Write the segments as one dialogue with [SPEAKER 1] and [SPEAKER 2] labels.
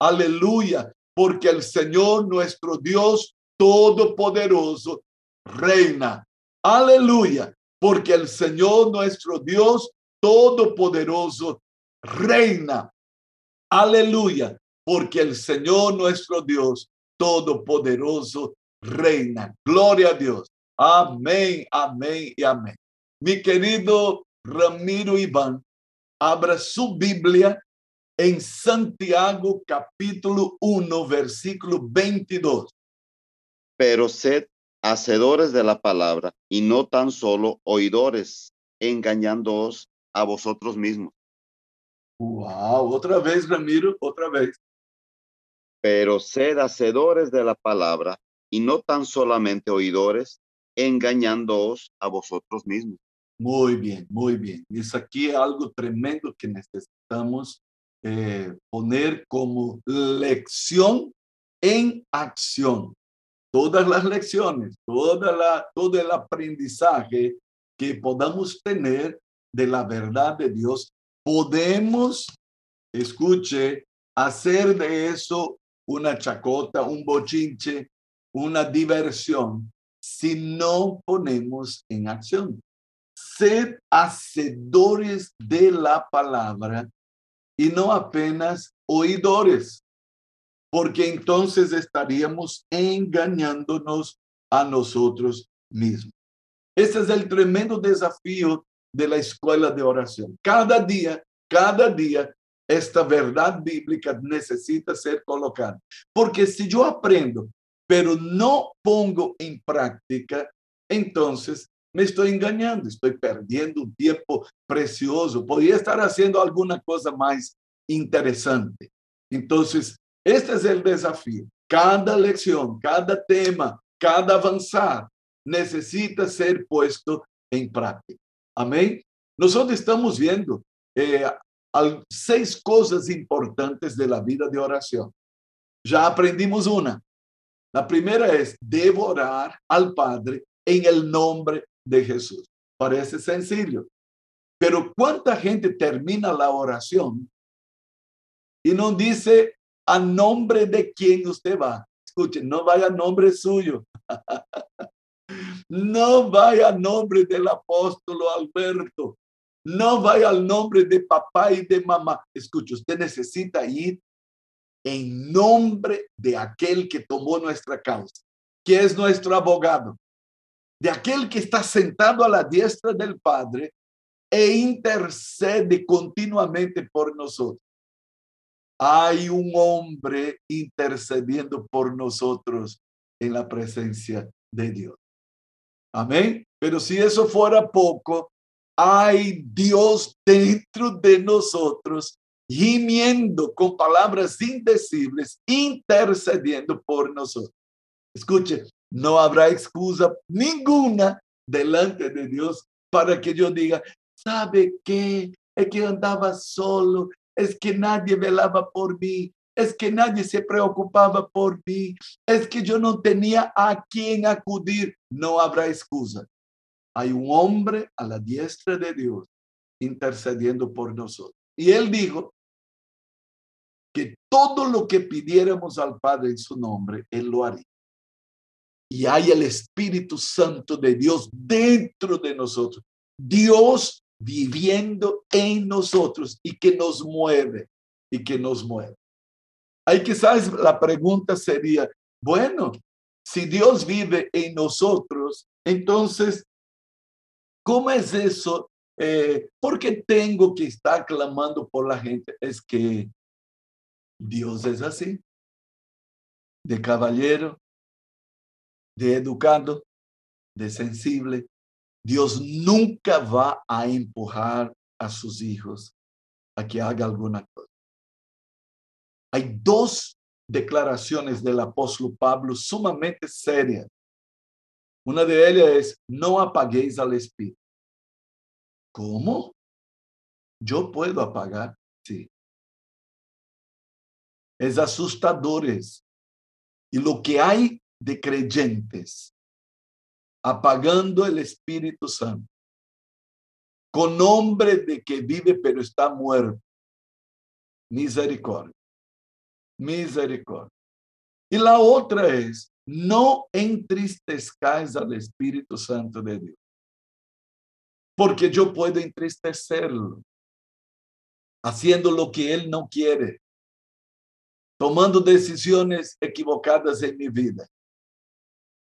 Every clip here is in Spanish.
[SPEAKER 1] Aleluya, porque el Señor nuestro Dios Todopoderoso reina. Aleluya, porque el Señor nuestro Dios Todopoderoso reina. Aleluya, porque el Señor nuestro Dios Todopoderoso reina. Gloria a Dios. Amén, amén y amén. Mi querido Ramiro Iván, abra su Biblia en Santiago capítulo 1, versículo 22.
[SPEAKER 2] Pero sed hacedores de la palabra y no tan solo oidores, engañándoos a vosotros mismos.
[SPEAKER 1] Wow, otra vez, Ramiro, otra vez.
[SPEAKER 2] Pero sed hacedores de la palabra y no tan solamente oidores, engañándoos a vosotros mismos.
[SPEAKER 1] Muy bien, muy bien. Es aquí algo tremendo que necesitamos eh, poner como lección en acción. Todas las lecciones, todo el aprendizaje que podamos tener de la verdad de Dios, podemos, escuche, hacer de eso una chacota, un bochinche, una diversión, si no ponemos en acción. Sed hacedores de la palabra y no apenas oidores, porque entonces estaríamos engañándonos a nosotros mismos. Ese es el tremendo desafío de la escuela de oración. Cada día, cada día, esta verdad bíblica necesita ser colocada. Porque si yo aprendo, pero no pongo en práctica, entonces me estoy engañando, estoy perdiendo un tiempo precioso. Podría estar haciendo alguna cosa más interesante. Entonces, este es el desafío. Cada lección, cada tema, cada avanzar necesita ser puesto en práctica. Amén. Nosotros estamos viendo eh, seis cosas importantes de la vida de oración. Ya aprendimos una. La primera es devorar al Padre en el nombre de Jesús. Parece sencillo, pero ¿cuánta gente termina la oración y no dice a nombre de quién usted va? Escuchen, no vaya a nombre suyo. no vaya a nombre del apóstol Alberto. No vaya al nombre de papá y de mamá. Escuche, usted necesita ir en nombre de aquel que tomó nuestra causa, que es nuestro abogado, de aquel que está sentado a la diestra del Padre e intercede continuamente por nosotros. Hay un hombre intercediendo por nosotros en la presencia de Dios. Amén. Pero si eso fuera poco, hay Dios dentro de nosotros, gimiendo con palabras indecibles, intercediendo por nosotros. Escuche, no habrá excusa ninguna delante de Dios para que yo diga, ¿sabe qué? Es que andaba solo, es que nadie velaba por mí, es que nadie se preocupaba por mí, es que yo no tenía a quién acudir. No habrá excusa. Hay un hombre a la diestra de Dios intercediendo por nosotros. Y él dijo que todo lo que pidiéramos al Padre en su nombre, él lo haría y hay el Espíritu Santo de Dios dentro de nosotros. Dios viviendo en nosotros y que nos mueve y que nos mueve. Hay quizás la pregunta sería, bueno, si Dios vive en nosotros, entonces, ¿cómo es eso? Eh, ¿Por qué tengo que estar clamando por la gente? Es que Dios es así, de caballero, de educado, de sensible, Dios nunca va a empujar a sus hijos a que haga alguna cosa. Hay dos declaraciones del apóstol Pablo sumamente serias. Una de ellas es, no apaguéis al Espíritu. ¿Cómo? Yo puedo apagar, sí. Es asustador Y lo que hay de creyentes, apagando el Espíritu Santo, con nombre de que vive pero está muerto. Misericordia. Misericordia. Y la otra es, no entristezcáis al Espíritu Santo de Dios. Porque yo puedo entristecerlo haciendo lo que Él no quiere, tomando decisiones equivocadas en mi vida,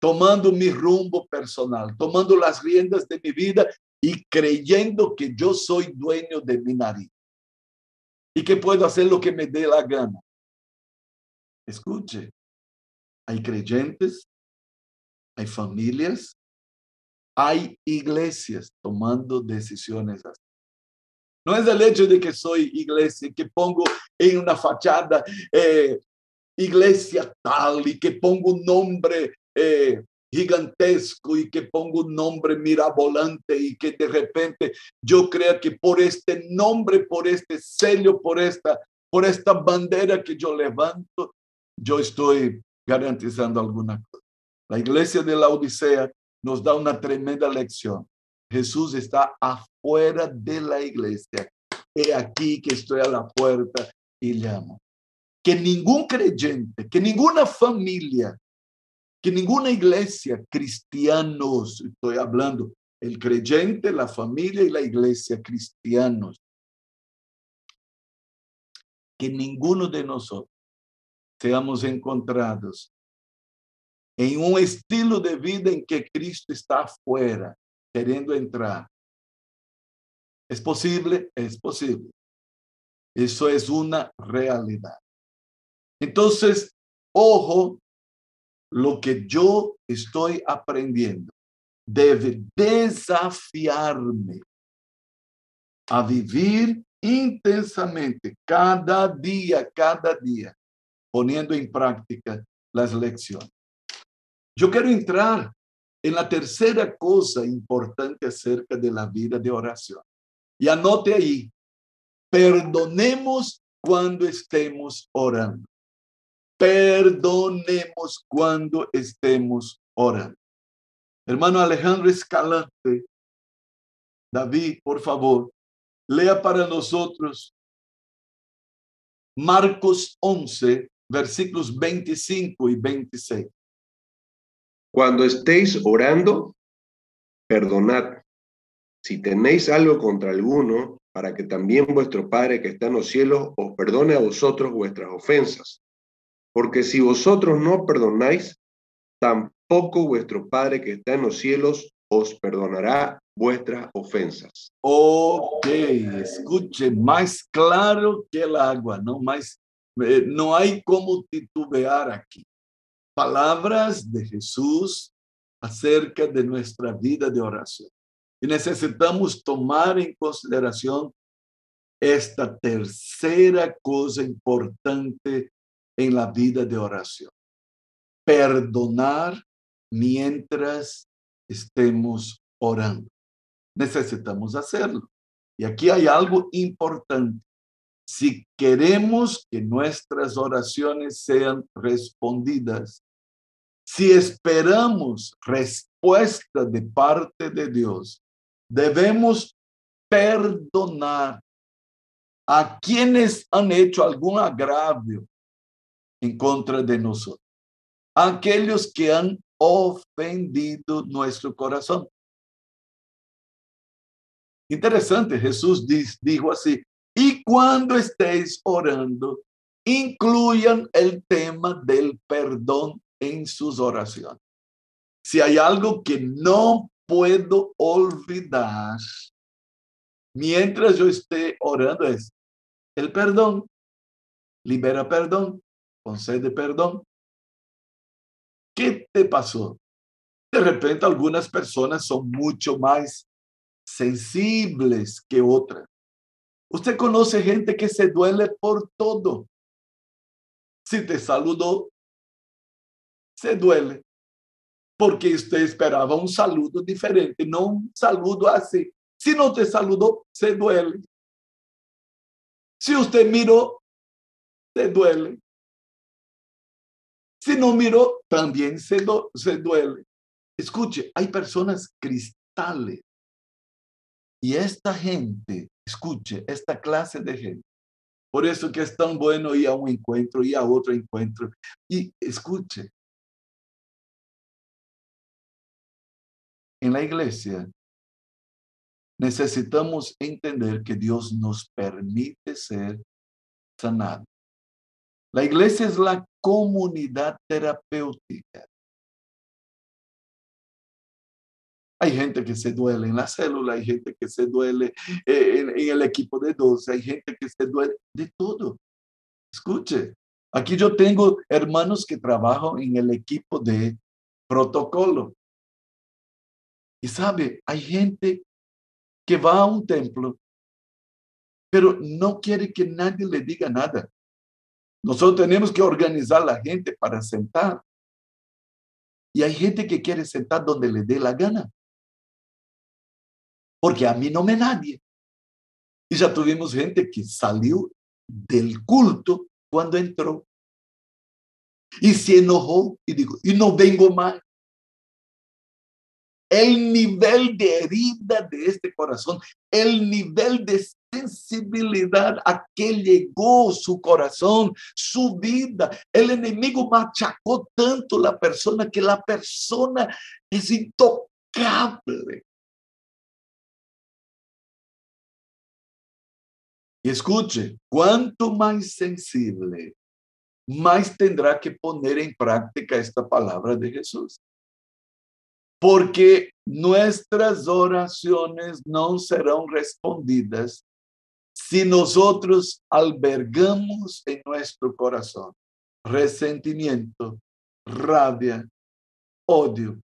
[SPEAKER 1] tomando mi rumbo personal, tomando las riendas de mi vida y creyendo que yo soy dueño de mi nariz y que puedo hacer lo que me dé la gana. Escuche, hay creyentes, hay familias, hay iglesias tomando decisiones así. No es el hecho de que soy iglesia, que pongo en una fachada eh, iglesia tal y que pongo un nombre eh, gigantesco y que pongo un nombre mirabolante y que de repente yo crea que por este nombre, por este sello, por esta, por esta bandera que yo levanto, yo estoy garantizando alguna cosa. La iglesia de la Odisea nos da una tremenda lección. Jesús está afuera de la iglesia. He aquí que estoy a la puerta y llamo. Que ningún creyente, que ninguna familia, que ninguna iglesia, cristianos, estoy hablando, el creyente, la familia y la iglesia, cristianos, que ninguno de nosotros seamos encontrados en un estilo de vida en que Cristo está afuera, queriendo entrar. ¿Es posible? Es posible. Eso es una realidad. Entonces, ojo, lo que yo estoy aprendiendo debe desafiarme a vivir intensamente cada día, cada día, poniendo en práctica las lecciones. Yo quiero entrar en la tercera cosa importante acerca de la vida de oración. Y anote ahí, perdonemos cuando estemos orando. Perdonemos cuando estemos orando. Hermano Alejandro Escalante, David, por favor, lea para nosotros Marcos 11, versículos 25 y 26.
[SPEAKER 3] Cuando estéis orando, perdonad. Si tenéis algo contra alguno, para que también vuestro Padre que está en los cielos os perdone a vosotros vuestras ofensas. Porque si vosotros no perdonáis, tampoco vuestro Padre que está en los cielos os perdonará vuestras ofensas.
[SPEAKER 1] Ok, escuche, más claro que el agua, ¿no? Más eh, no hay como titubear aquí. Palabras de Jesús acerca de nuestra vida de oración. Y necesitamos tomar en consideración esta tercera cosa importante en la vida de oración. Perdonar mientras estemos orando. Necesitamos hacerlo. Y aquí hay algo importante. Si queremos que nuestras oraciones sean respondidas, si esperamos respuesta de parte de Dios, debemos perdonar a quienes han hecho algún agravio en contra de nosotros, aquellos que han ofendido nuestro corazón. Interesante, Jesús dijo así, y cuando estéis orando, incluyan el tema del perdón en sus oraciones. Si hay algo que no puedo olvidar mientras yo esté orando es el perdón. Libera perdón, concede perdón. ¿Qué te pasó? De repente algunas personas son mucho más sensibles que otras. Usted conoce gente que se duele por todo. Si te saludó, se duele porque usted esperaba un saludo diferente, no un saludo así. Si no te saludó, se duele. Si usted miró, se duele. Si no miró, también se, se duele. Escuche, hay personas cristales. Y esta gente, escuche, esta clase de gente, Por eso que es tan bueno ir a un encuentro, ir a otro encuentro. Y escuche, en la iglesia necesitamos entender que Dios nos permite ser sanados. La iglesia es la comunidad terapéutica. Hay gente que se duele en la célula, hay gente que se duele eh, en, el equipo de 12, hay gente que se duele de todo. Escuche, aquí yo tengo hermanos que trabajan en el equipo de protocolo. Y sabe, hay gente que va a un templo, pero no quiere que nadie le diga nada. Nosotros tenemos que organizar la gente para sentar. Y hay gente que quiere sentar donde le dé la gana porque a mí no me nadie. Y ya tuvimos gente que salió del culto cuando entró y se enojó y dijo, y no vengo más. El nivel de herida de este corazón, el nivel de sensibilidad a que llegó su corazón, su vida. El enemigo machacó tanto la persona que la persona es intocable. Y escuche, cuanto más sensible, más tendrá que poner en práctica esta palabra de Jesús. Porque nuestras oraciones no serán respondidas si nosotros albergamos en nuestro corazón resentimiento, rabia, odio.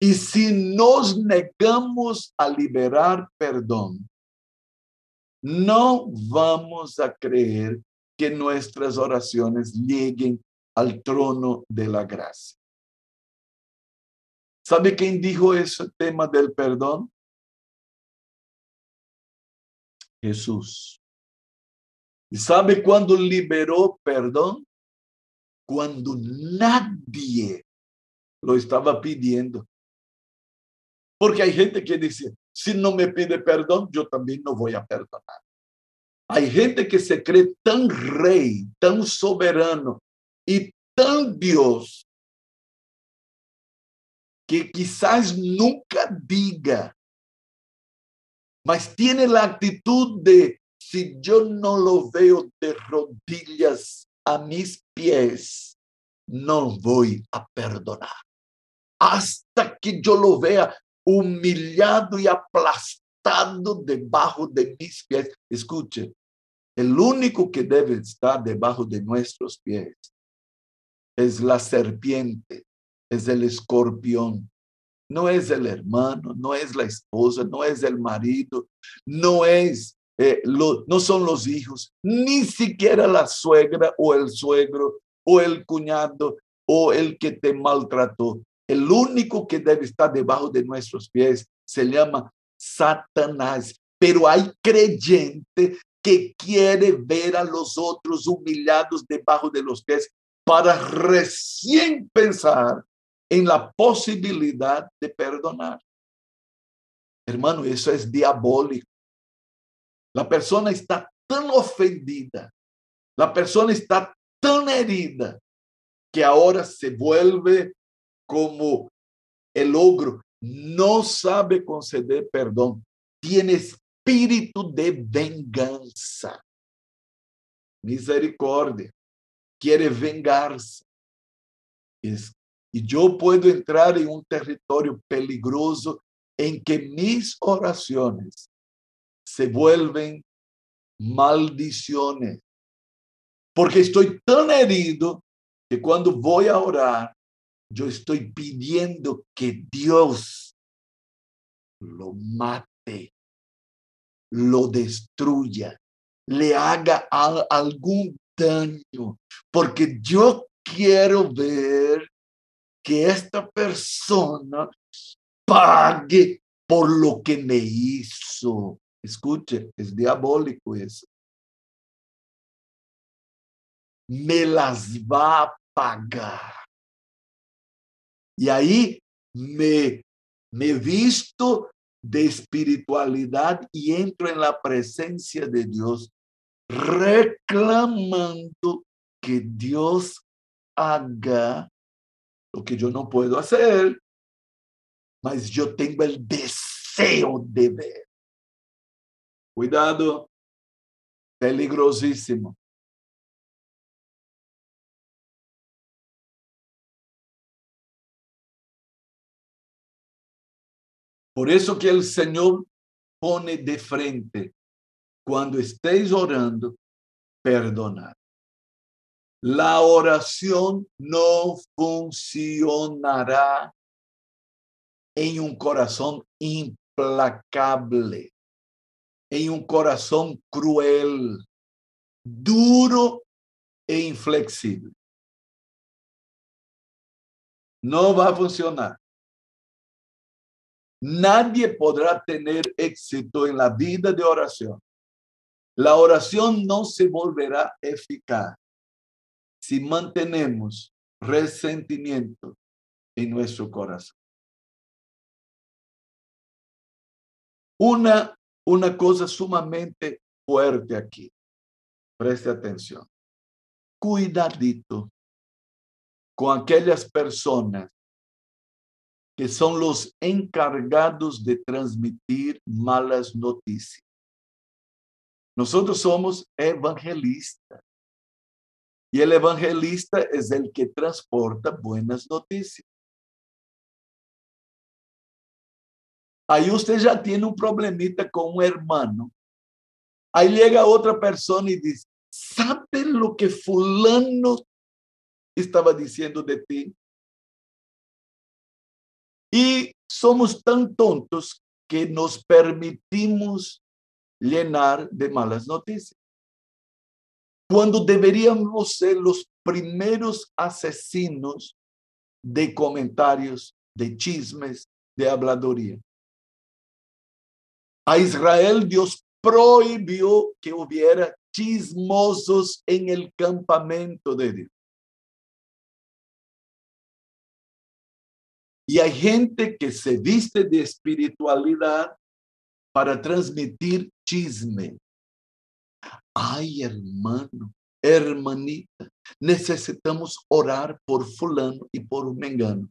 [SPEAKER 1] Y si nos negamos a liberar perdón, no vamos a creer que nuestras oraciones lleguen al trono de la gracia. ¿Sabe quién dijo ese tema del perdón? Jesús. ¿Y sabe cuándo liberó perdón? Cuando nadie lo estaba pidiendo. Porque hay gente que dice, si no me pide perdón, yo también no voy a perdonar. Hay gente que se cree tan rey, tan soberano y tan Dios que quizás nunca diga, mas tiene la actitud de, si yo no lo veo de rodillas a mis pies, no voy a perdonar. Hasta que yo lo vea humillado y aplastado debajo de mis pies. Escuche, el único que debe estar debajo de nuestros pies es la serpiente, es el escorpión. No es el hermano, no es la esposa, no es el marido, no es eh, no son los hijos, ni siquiera la suegra o el suegro o el cuñado o el que te maltrató. El único que debe estar debajo de nuestros pies se llama Satanás. Pero hay creyente que quiere ver a los otros humillados debajo de los pies para recién pensar en la posibilidad de perdonar. Hermano, eso es diabólico. La persona está tan ofendida, la persona está tan herida que ahora se vuelve como el ogro, no sabe conceder perdón, tiene espíritu de venganza, misericordia, quiere vengarse. Y yo puedo entrar en un territorio peligroso en que mis oraciones se vuelven maldiciones. Porque estoy tan herido que cuando voy a orar, yo estoy pidiendo que Dios lo mate, lo destruya, le haga algún daño, porque yo quiero ver que esta persona pague por lo que me hizo. Escuche, es diabólico eso. Me las va a pagar. Y ahí me, me visto de espiritualidad y entro en la presencia de Dios reclamando que Dios haga lo que yo no puedo hacer, mas yo tengo el deseo de ver. Cuidado, peligrosísimo. Por eso que el Señor pone de frente, cuando estéis orando, perdonar. La oración no funcionará en un corazón implacable, en un corazón cruel, duro e inflexible. No va a funcionar. Nadie podrá tener éxito en la vida de oración. La oración no se volverá eficaz si mantenemos resentimiento en nuestro corazón. Una, una cosa sumamente fuerte aquí. Preste atención. Cuidadito con aquellas personas que son los encargados de transmitir malas noticias. Nosotros somos evangelistas. Y el evangelista es el que transporta buenas noticias. Aí usted já tiene um problemita com um hermano. Aí chega outra pessoa e diz: ¿Sabe lo que fulano estava dizendo de ti? E somos tão tontos que nos permitimos llenar de malas noticias. Cuando deberíamos ser los primeros asesinos de comentarios, de chismes, de habladuría. A Israel Dios prohibió que hubiera chismosos en el campamento de Dios. Y hay gente que se viste de espiritualidad para transmitir chisme. Ay, hermano, hermanita, necesitamos orar por fulano y por mengano.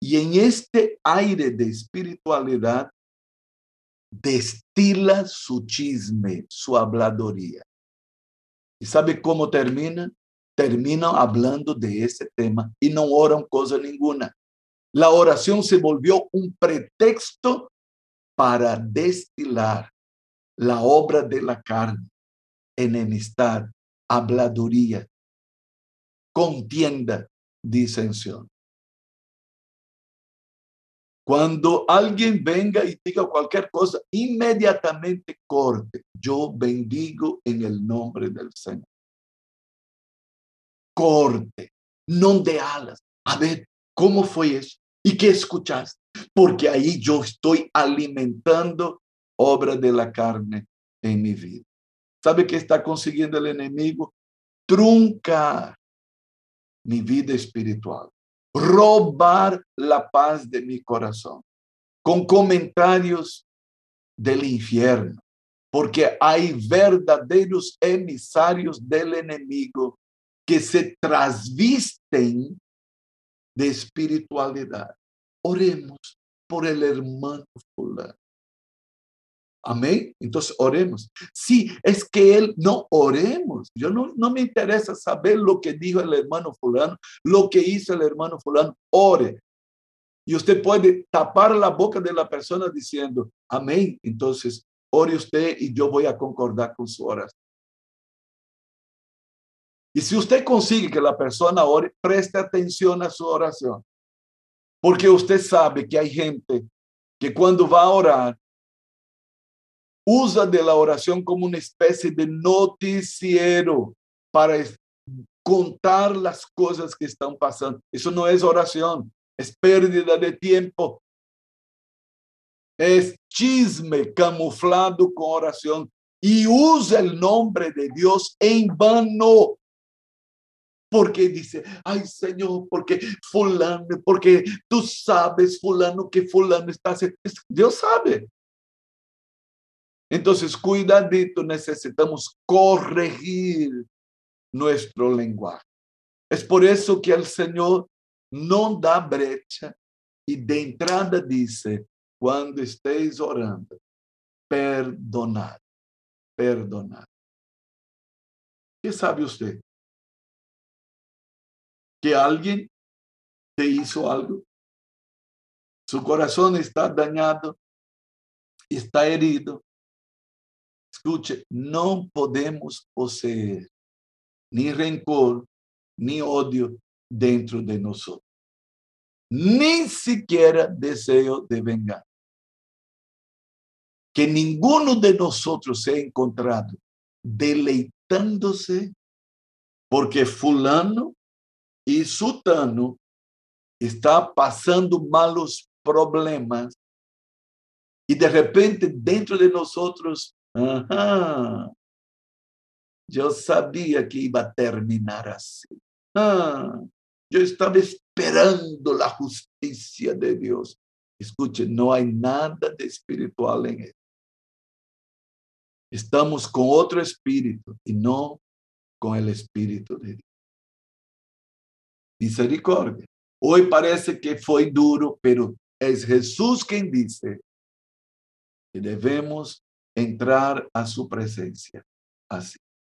[SPEAKER 1] Y en este aire de espiritualidad destila su chisme, su habladoría. ¿Y sabe cómo termina? Termina hablando de ese tema y no oran cosa ninguna. La oración se volvió un pretexto para destilar la obra de la carne, enemistad, habladuría, contienda, disensión. Cuando alguien venga y diga cualquier cosa, inmediatamente corte. Yo bendigo en el nombre del Señor. Corte, no de alas. A ver, ¿cómo fue eso? ¿Y qué escuchaste? Porque ahí yo estoy alimentando obra de la carne en mi vida. ¿Sabe qué está consiguiendo el enemigo? Truncar mi vida espiritual, robar la paz de mi corazón con comentarios del infierno, porque hay verdaderos emisarios del enemigo que se trasvisten de espiritualidad. Oremos por el hermano fulano. Amén. Entonces oremos. Sí, es que él no oremos. Yo no, no me interesa saber lo que dijo el hermano fulano, lo que hizo el hermano fulano. Ore. Y usted puede tapar la boca de la persona diciendo, amén. Entonces, ore usted y yo voy a concordar con su oración. Y si usted consigue que la persona ore, preste atención a su oración. Porque usted sabe que hay gente que cuando va a orar, usa de la oración como una especie de noticiero para contar las cosas que están pasando. Eso no es oración, es pérdida de tiempo. Es chisme camuflado con oración y usa el nombre de Dios en vano. Porque dice, ay Señor, porque fulano, porque tú sabes fulano que fulano está haciendo. Dios sabe. Entonces, cuidadito, necesitamos corregir nuestro lenguaje. Es por eso que el Señor no da brecha y de entrada dice, cuando estéis orando, perdonad, perdonad. ¿Qué sabe usted? Que alguien te hizo algo. Su corazón está dañado, está herido. Escuche, no podemos poseer ni rencor, ni odio dentro de nosotros. Ni siquiera deseo de vengar. Que ninguno de nosotros sea encontrado deleitándose porque fulano y sutano está pasando malos problemas y de repente dentro de nosotros, ajá, yo sabía que iba a terminar así. Ah, yo estaba esperando la justicia de Dios. Escuche, no hay nada de espiritual en él. Estamos con otro espíritu y no con el espíritu de Dios. Misericordia. Hoy parece que fue duro, pero es Jesús quien dice que debemos entrar a su presencia así.